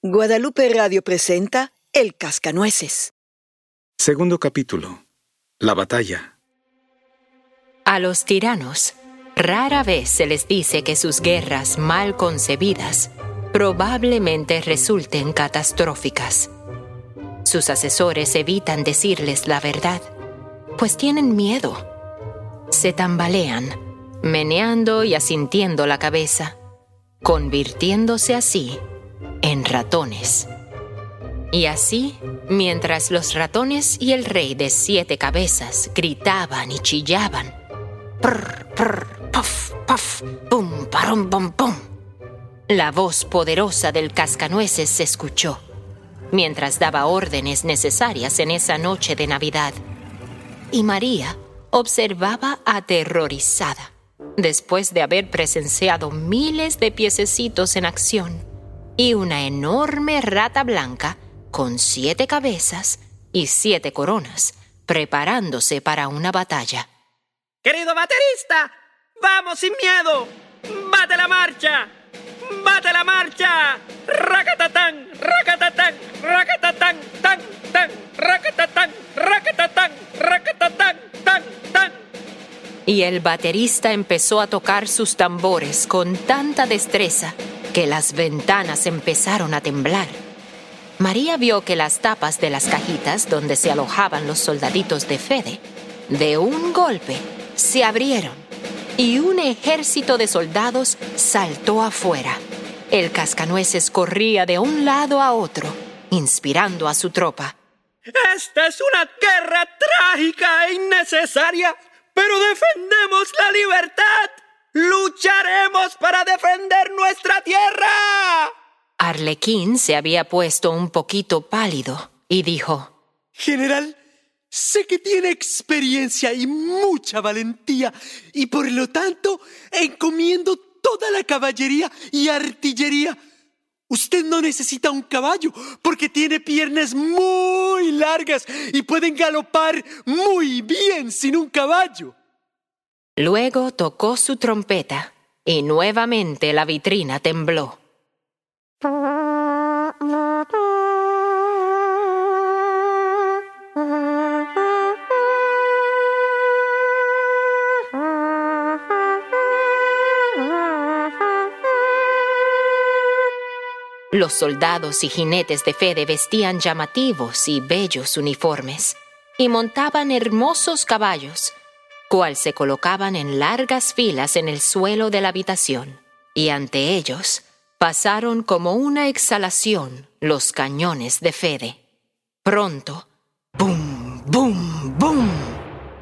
Guadalupe Radio presenta El Cascanueces. Segundo capítulo. La batalla. A los tiranos rara vez se les dice que sus guerras mal concebidas probablemente resulten catastróficas. Sus asesores evitan decirles la verdad, pues tienen miedo. Se tambalean, meneando y asintiendo la cabeza, convirtiéndose así en ratones. Y así, mientras los ratones y el rey de siete cabezas gritaban y chillaban, prr, prr, puff, puff, pum, parum, pum, pum, la voz poderosa del cascanueces se escuchó, mientras daba órdenes necesarias en esa noche de Navidad. Y María observaba aterrorizada, después de haber presenciado miles de piececitos en acción y una enorme rata blanca con siete cabezas y siete coronas, preparándose para una batalla. Querido baterista, vamos sin miedo. Bate la marcha. Bate la marcha. Racatatán, racatatán, racatatán, tan, tan, racatatán, racatatán, racatatán, tan, tan. Y el baterista empezó a tocar sus tambores con tanta destreza que las ventanas empezaron a temblar. María vio que las tapas de las cajitas donde se alojaban los soldaditos de Fede, de un golpe, se abrieron y un ejército de soldados saltó afuera. El cascanueces corría de un lado a otro, inspirando a su tropa. Esta es una guerra trágica e innecesaria, pero defendemos la libertad. Lucharemos para defender nuestra tierra. Arlequín se había puesto un poquito pálido y dijo, General, sé que tiene experiencia y mucha valentía, y por lo tanto encomiendo toda la caballería y artillería. Usted no necesita un caballo porque tiene piernas muy largas y pueden galopar muy bien sin un caballo. Luego tocó su trompeta y nuevamente la vitrina tembló. Los soldados y jinetes de Fede vestían llamativos y bellos uniformes y montaban hermosos caballos, cual se colocaban en largas filas en el suelo de la habitación, y ante ellos pasaron como una exhalación los cañones de Fede. Pronto, ¡bum, bum, bum!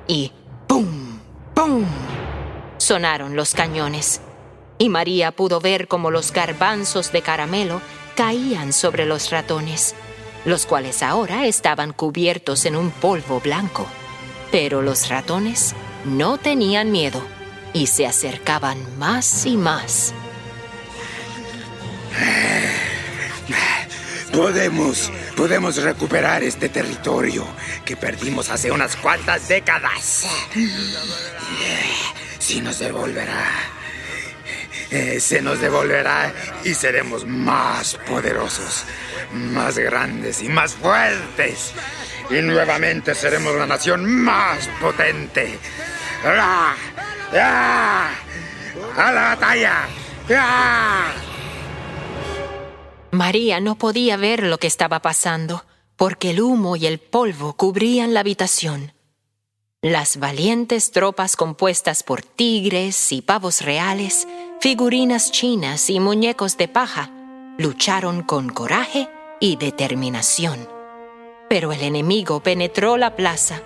y ¡bum, bum! sonaron los cañones, y María pudo ver cómo los garbanzos de caramelo caían sobre los ratones, los cuales ahora estaban cubiertos en un polvo blanco. Pero los ratones no tenían miedo y se acercaban más y más. Podemos, podemos recuperar este territorio que perdimos hace unas cuantas décadas. Si nos devolverá, eh, se nos devolverá y seremos más poderosos, más grandes y más fuertes. Y nuevamente seremos la nación más potente. ¡A la batalla! María no podía ver lo que estaba pasando, porque el humo y el polvo cubrían la habitación. Las valientes tropas compuestas por tigres y pavos reales, figurinas chinas y muñecos de paja lucharon con coraje y determinación. Pero el enemigo penetró la plaza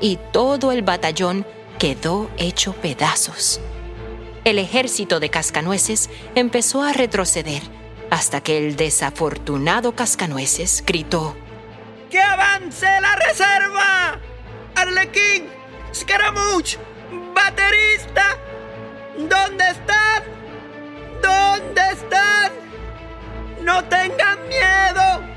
y todo el batallón quedó hecho pedazos. El ejército de cascanueces empezó a retroceder hasta que el desafortunado cascanueces gritó, ¡Que avance la reserva! ¡Arlequín! ¡Scaramouche! ¡Baterista! ¿Dónde están? ¿Dónde están? ¡No tengan miedo!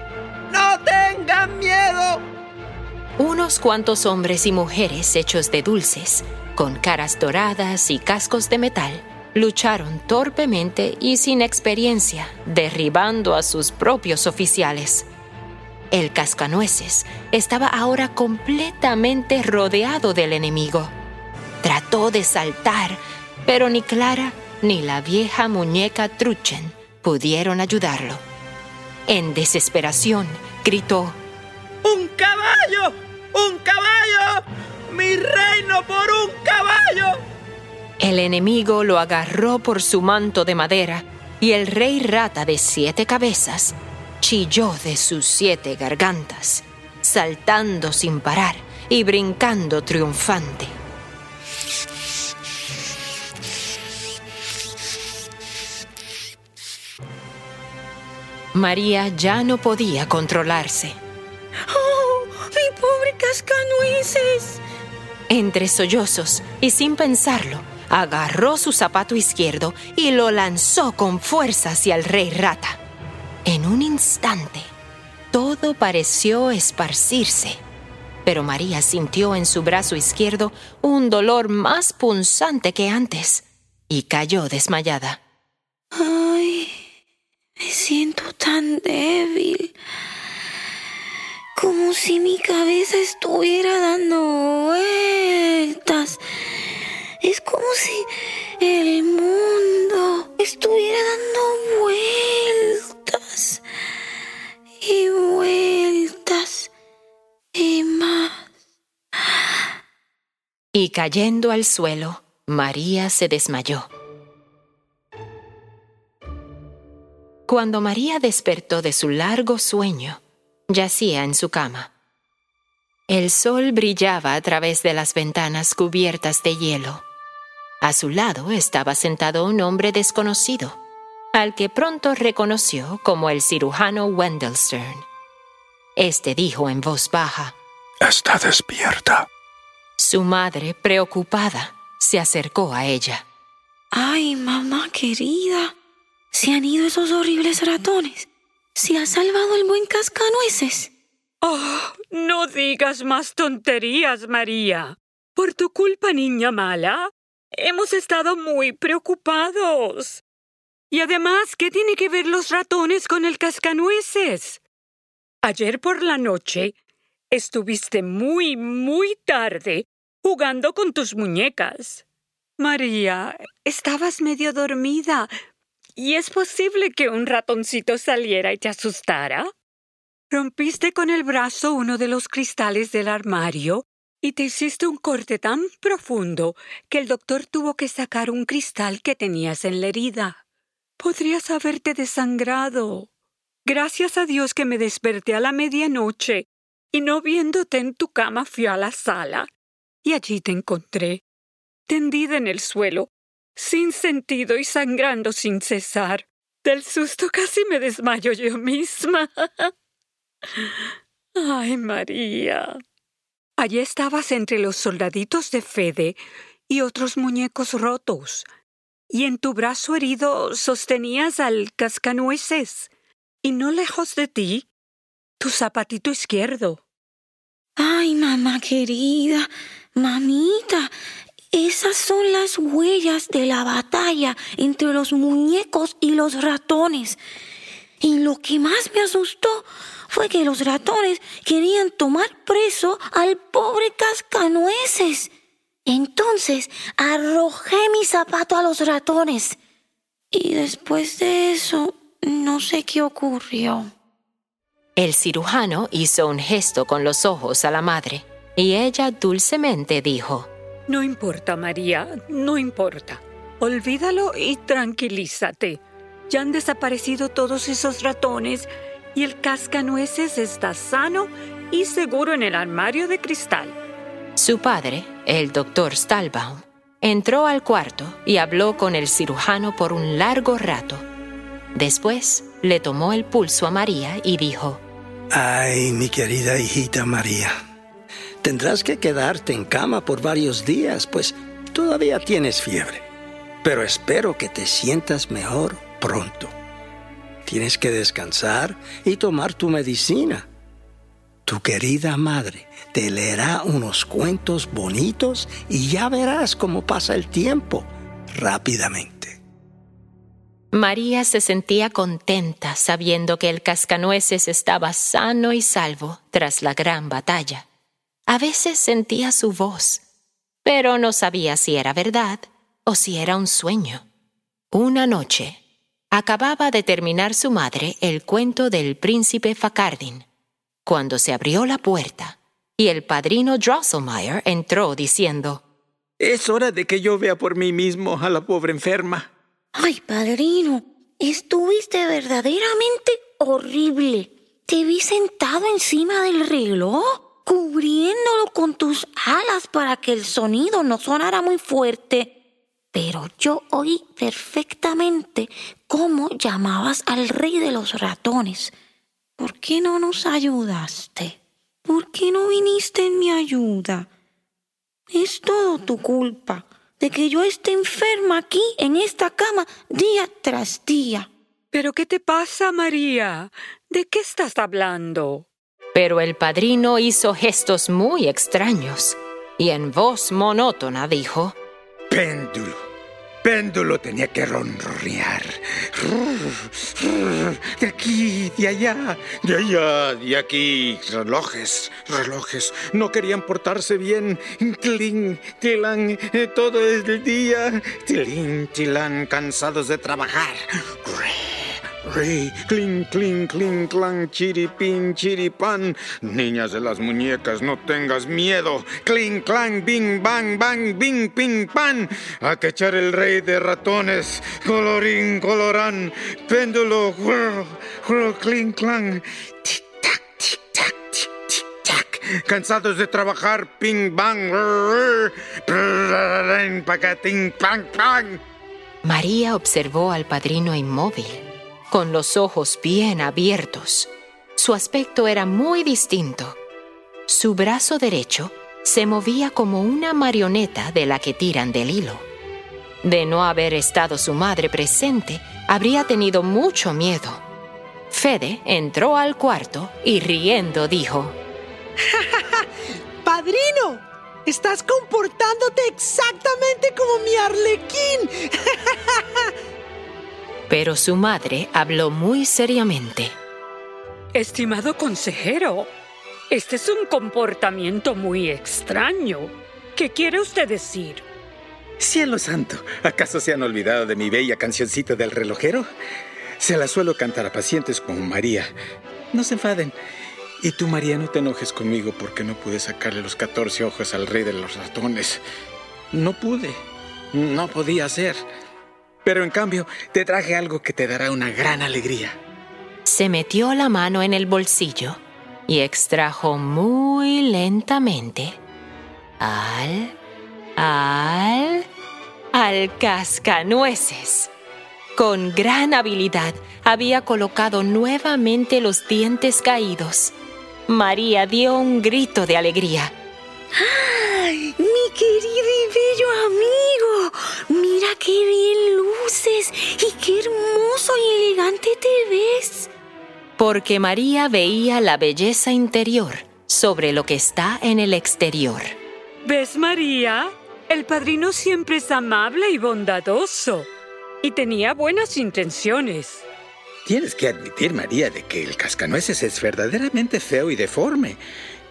Unos cuantos hombres y mujeres hechos de dulces, con caras doradas y cascos de metal, lucharon torpemente y sin experiencia, derribando a sus propios oficiales. El cascanueces estaba ahora completamente rodeado del enemigo. Trató de saltar, pero ni Clara ni la vieja muñeca Truchen pudieron ayudarlo. En desesperación, gritó, ¡Un caballo! ¡Un caballo! ¡Mi reino por un caballo! El enemigo lo agarró por su manto de madera y el rey rata de siete cabezas chilló de sus siete gargantas, saltando sin parar y brincando triunfante. María ya no podía controlarse. ¡Oh, mi pobre cascanueces! Entre sollozos y sin pensarlo, agarró su zapato izquierdo y lo lanzó con fuerza hacia el rey rata. En un instante, todo pareció esparcirse, pero María sintió en su brazo izquierdo un dolor más punzante que antes y cayó desmayada. ¡Ay! Me siento tan débil. Como si mi cabeza estuviera dando vueltas. Es como si el mundo estuviera dando vueltas y vueltas y más. Y cayendo al suelo, María se desmayó. Cuando María despertó de su largo sueño, yacía en su cama. El sol brillaba a través de las ventanas cubiertas de hielo. A su lado estaba sentado un hombre desconocido, al que pronto reconoció como el cirujano Wendelstern. Este dijo en voz baja, Está despierta. Su madre, preocupada, se acercó a ella. Ay, mamá querida, se han ido esos horribles ratones. Se ha salvado el buen cascanueces. Oh, no digas más tonterías, María. Por tu culpa, niña mala, hemos estado muy preocupados. Y además, ¿qué tiene que ver los ratones con el cascanueces? Ayer por la noche estuviste muy, muy tarde jugando con tus muñecas. María, estabas medio dormida. ¿Y es posible que un ratoncito saliera y te asustara? Rompiste con el brazo uno de los cristales del armario y te hiciste un corte tan profundo que el doctor tuvo que sacar un cristal que tenías en la herida. Podrías haberte desangrado. Gracias a Dios que me desperté a la medianoche y no viéndote en tu cama fui a la sala y allí te encontré, tendida en el suelo, sin sentido y sangrando sin cesar. Del susto casi me desmayo yo misma. Ay, María. Allí estabas entre los soldaditos de Fede y otros muñecos rotos, y en tu brazo herido sostenías al cascanueces, y no lejos de ti, tu zapatito izquierdo. Ay, mamá querida, mamita, son las huellas de la batalla entre los muñecos y los ratones. Y lo que más me asustó fue que los ratones querían tomar preso al pobre cascanueces. Entonces arrojé mi zapato a los ratones. Y después de eso, no sé qué ocurrió. El cirujano hizo un gesto con los ojos a la madre y ella dulcemente dijo, No importa, María, no importa. Olvídalo y tranquilízate. Ya han desaparecido todos esos ratones y el cascanueces está sano y seguro en el armario de cristal. Su padre, el doctor Stahlbaum, entró al cuarto y habló con el cirujano por un largo rato. Después le tomó el pulso a María y dijo, Ay, mi querida hijita María, tendrás que quedarte en cama por varios días, pues todavía tienes fiebre. Pero espero que te sientas mejor pronto. Tienes que descansar y tomar tu medicina. Tu querida madre te leerá unos cuentos bonitos y ya verás cómo pasa el tiempo rápidamente. María se sentía contenta sabiendo que el cascanueces estaba sano y salvo tras la gran batalla. A veces sentía su voz, pero no sabía si era verdad o si era un sueño. Una noche, acababa de terminar su madre el cuento del príncipe Facardin, cuando se abrió la puerta y el padrino Drosselmeyer entró diciendo, Es hora de que yo vea por mí mismo a la pobre enferma. Ay, padrino, estuviste verdaderamente horrible. Te vi sentado encima del reloj cubriéndolo con tus alas para que el sonido no sonara muy fuerte. Pero yo oí perfectamente cómo llamabas al rey de los ratones. ¿Por qué no nos ayudaste? ¿Por qué no viniste en mi ayuda? Es todo tu culpa de que yo esté enferma aquí en esta cama día tras día. ¿Pero qué te pasa, María? ¿De qué estás hablando? Pero el padrino hizo gestos muy extraños y en voz monótona dijo, Péndulo. Péndulo tenía que ronronear. De aquí, de allá, de allá, de aquí. Relojes, relojes. No querían portarse bien. Cling, tilan, eh, todo el día. Tilín, tilan, cansados de trabajar. Rey, clink, clink, clink, clan, chiripín, chiripan. Niñas de las muñecas, no tengas miedo. Clink, clan, bing, bang, bang, bing, ping, pan. A que echar el rey de ratones. Colorín, colorán. Péndulo, whirl, whirl, clink, clan. Tic, tac, tic, tac, tic, tic, tac. Cansados de trabajar, ping, bang, pacatín, pang, pang. María observó al padrino inmóvil con los ojos bien abiertos. Su aspecto era muy distinto. Su brazo derecho se movía como una marioneta de la que tiran del hilo. De no haber estado su madre presente, habría tenido mucho miedo. Fede entró al cuarto y riendo dijo, ¡Padrino! Estás comportándote exactamente como mi arlequín. Pero su madre habló muy seriamente. Estimado consejero, este es un comportamiento muy extraño. ¿Qué quiere usted decir? Cielo santo, ¿acaso se han olvidado de mi bella cancioncita del relojero? Se la suelo cantar a pacientes como María. No se enfaden. Y tú, María, no te enojes conmigo porque no pude sacarle los 14 ojos al rey de los ratones. No pude. No podía hacer. Pero en cambio, te traje algo que te dará una gran alegría. Se metió la mano en el bolsillo y extrajo muy lentamente al, al, al cascanueces. Con gran habilidad había colocado nuevamente los dientes caídos. María dio un grito de alegría. Qué bien luces y qué hermoso y elegante te ves. Porque María veía la belleza interior sobre lo que está en el exterior. ¿Ves, María? El padrino siempre es amable y bondadoso. Y tenía buenas intenciones. Tienes que admitir, María, de que el cascanueces es verdaderamente feo y deforme.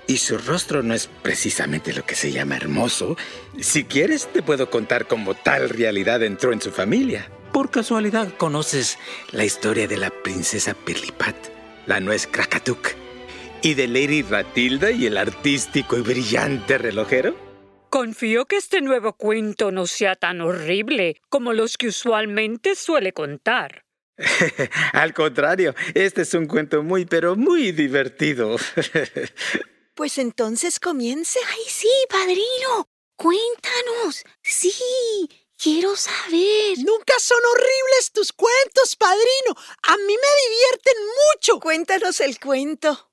Y su rostro no es precisamente lo que se llama hermoso. Si quieres, te puedo contar cómo tal realidad entró en su familia. Por casualidad, ¿conoces la historia de la princesa Pirlipat, la nuez Krakatuk, y de Lady Ratilda y el artístico y brillante relojero? Confío que este nuevo cuento no sea tan horrible como los que usualmente suele contar. Al contrario, este es un cuento muy, pero muy divertido. Pues entonces comience. Ay, sí, padrino. Cuéntanos. Sí, quiero saber. Nunca son horribles tus cuentos, padrino. A mí me divierten mucho. Cuéntanos el cuento.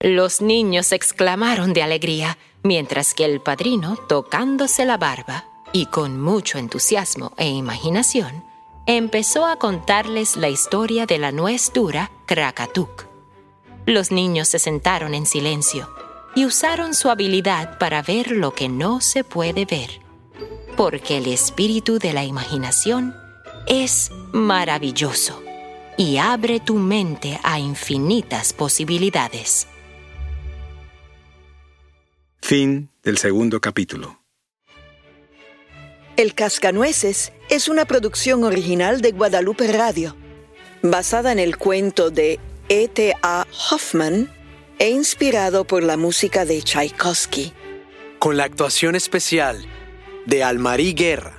Los niños exclamaron de alegría, mientras que el padrino, tocándose la barba y con mucho entusiasmo e imaginación, empezó a contarles la historia de la nuez dura Krakatuk. Los niños se sentaron en silencio y usaron su habilidad para ver lo que no se puede ver, porque el espíritu de la imaginación es maravilloso y abre tu mente a infinitas posibilidades. Fin del segundo capítulo. El Cascanueces es una producción original de Guadalupe Radio, basada en el cuento de E.T.A. Hoffman e inspirado por la música de Tchaikovsky. Con la actuación especial de Almarí Guerra,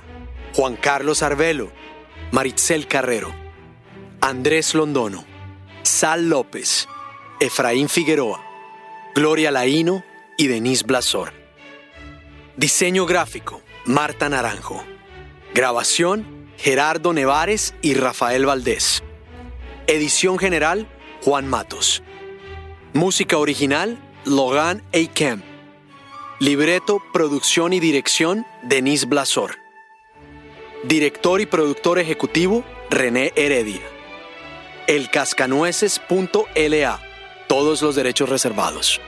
Juan Carlos Arbelo, Maritzel Carrero, Andrés Londono, Sal López, Efraín Figueroa, Gloria Laíno y Denise Blasor. Diseño gráfico, Marta Naranjo. Grabación, Gerardo Nevares y Rafael Valdés. Edición general, Juan Matos. Música original, Logan A. Kemp. Libreto, producción y dirección, Denise Blasor. Director y productor ejecutivo, René Heredia. Elcascanueces.la. Todos los derechos reservados.